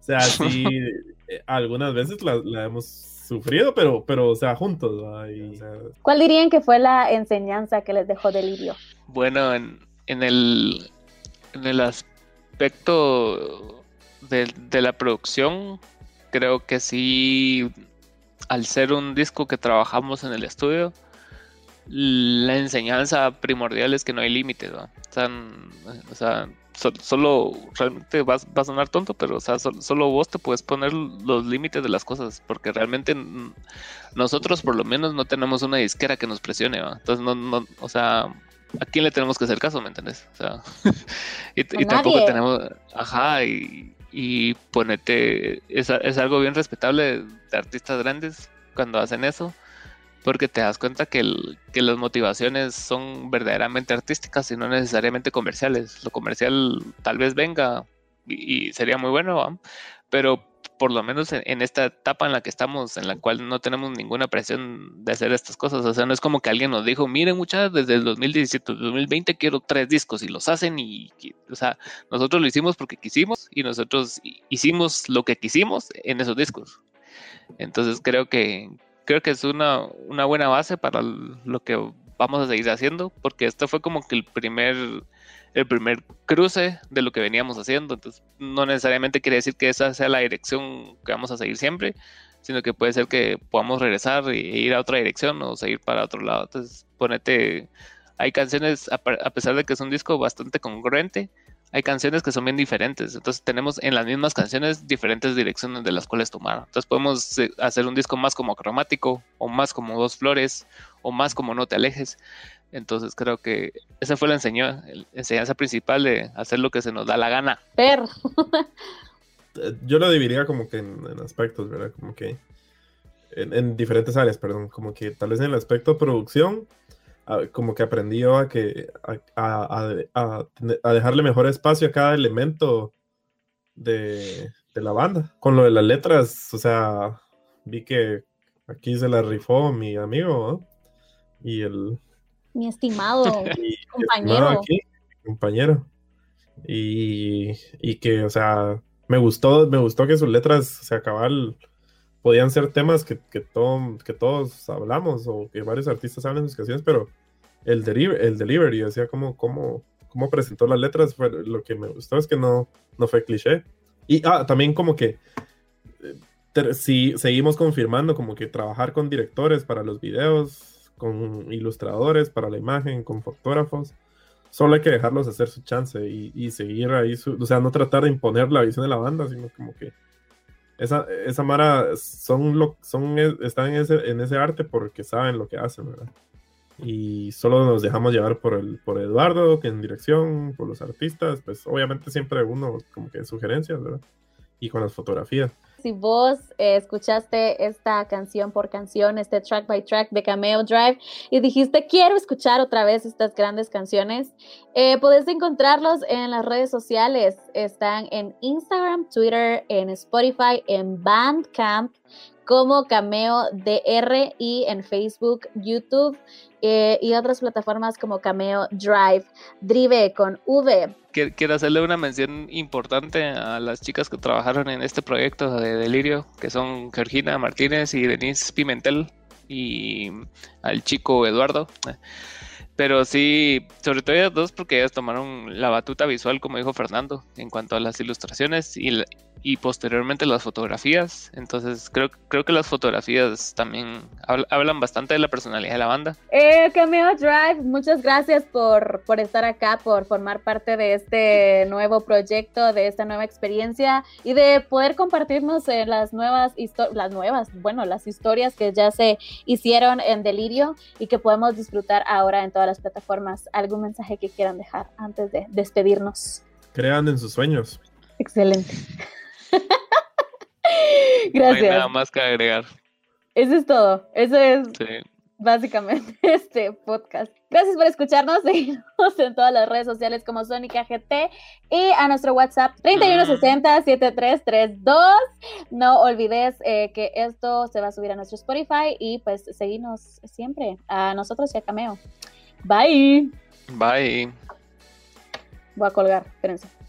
O sea, sí, eh, algunas veces la, la hemos sufrido, pero, pero, o sea, juntos, ¿va? Y, o sea, ¿Cuál dirían que fue la enseñanza que les dejó Delirio? Bueno, en, en el en el aspecto de, de la producción, creo que sí, al ser un disco que trabajamos en el estudio, la enseñanza primordial es que no hay límites, o sea, so- solo realmente vas, va a sonar tonto, pero o sea, sol- solo vos te puedes poner los límites de las cosas, porque realmente nosotros por lo menos no tenemos una disquera que nos presione, ¿va? Entonces, no, no, o sea, ¿a quién le tenemos que hacer caso, me entendés? O sea, y, y tampoco tenemos, ajá, y, y ponete, es, es algo bien respetable de artistas grandes cuando hacen eso, porque te das cuenta que, el- que las motivaciones son verdaderamente artísticas y no necesariamente comerciales. Lo comercial tal vez venga y, y sería muy bueno, ¿va? pero por lo menos en, en esta etapa en la que estamos, en la cual no tenemos ninguna presión de hacer estas cosas, o sea, no es como que alguien nos dijo, miren muchachos, desde el 2017, 2020 quiero tres discos y los hacen y, y- o sea, nosotros lo hicimos porque quisimos y nosotros hi- hicimos lo que quisimos en esos discos. Entonces creo que creo que es una, una buena base para lo que vamos a seguir haciendo, porque esto fue como que el primer el primer cruce de lo que veníamos haciendo. Entonces, no necesariamente quiere decir que esa sea la dirección que vamos a seguir siempre, sino que puede ser que podamos regresar e ir a otra dirección o seguir para otro lado. Entonces, ponete, hay canciones, a pesar de que es un disco bastante congruente, hay canciones que son bien diferentes. Entonces tenemos en las mismas canciones diferentes direcciones de las cuales tomar. Entonces podemos eh, hacer un disco más como cromático, o más como dos flores, o más como no te alejes. Entonces creo que esa fue la enseña- el- enseñanza principal de hacer lo que se nos da la gana. Per, eh, yo lo dividiría como que en, en aspectos, ¿verdad? Como que en, en diferentes áreas, perdón, como que tal vez en el aspecto producción, a- como que aprendí yo a que a, a- a- dejarle mejor espacio a cada elemento de, de la banda. Con lo de las letras, o sea, vi que aquí se la rifó mi amigo, ¿no? Y el mi estimado y- compañero. estimado aquí, compañero. Y, y que, o sea, me gustó, me gustó que sus letras, o sea, cabal, podían ser temas que, que, todo- que todos hablamos o que varios artistas hablan en sus canciones, pero el, deliver, el delivery, o sea, cómo, cómo, cómo presentó las letras, fue lo que me gustó es que no, no fue cliché. Y ah, también como que eh, sí, seguimos confirmando como que trabajar con directores para los videos, con ilustradores para la imagen, con fotógrafos. Solo hay que dejarlos hacer su chance y, y seguir ahí, su- o sea, no tratar de imponer la visión de la banda, sino como que esa, esa Mara son lo, son, están en ese, en ese arte porque saben lo que hacen, ¿verdad? Y solo nos dejamos llevar por, el, por Eduardo, que en dirección, por los artistas, pues obviamente siempre uno como que sugerencias, ¿verdad? Y con las fotografías. Si vos eh, escuchaste esta canción por canción, este track by track de Cameo Drive y dijiste quiero escuchar otra vez estas grandes canciones, eh, podés encontrarlos en las redes sociales. Están en Instagram, Twitter, en Spotify, en Bandcamp como Cameo DR y en Facebook, YouTube eh, y otras plataformas como Cameo Drive, Drive con V. Quie- Quiero hacerle una mención importante a las chicas que trabajaron en este proyecto de Delirio, que son Georgina Martínez y Denise Pimentel, y al chico Eduardo. Pero sí, sobre todo ellas dos, porque ellas tomaron la batuta visual, como dijo Fernando, en cuanto a las ilustraciones y, y posteriormente las fotografías. Entonces creo, creo que las fotografías también habl- hablan bastante de la personalidad de la banda. Eh, Cameo Drive, muchas gracias por, por estar acá, por formar parte de este nuevo proyecto, de esta nueva experiencia y de poder compartirnos eh, las nuevas historias, las nuevas, bueno, las historias que ya se hicieron en Delirio y que podemos disfrutar ahora en todas las plataformas. ¿Algún mensaje que quieran dejar antes de despedirnos? Crean en sus sueños. Excelente. No hay Gracias. nada más que agregar. Eso es todo. Eso es Sí. básicamente este podcast. Gracias por escucharnos. Seguimos en todas las redes sociales como Sónica GT y a nuestro WhatsApp 3160-7332. No olvides eh, que esto se va a subir a nuestro Spotify y pues seguimos siempre a nosotros y a Cameo. Bye. Bye. Voy a colgar. Espérense.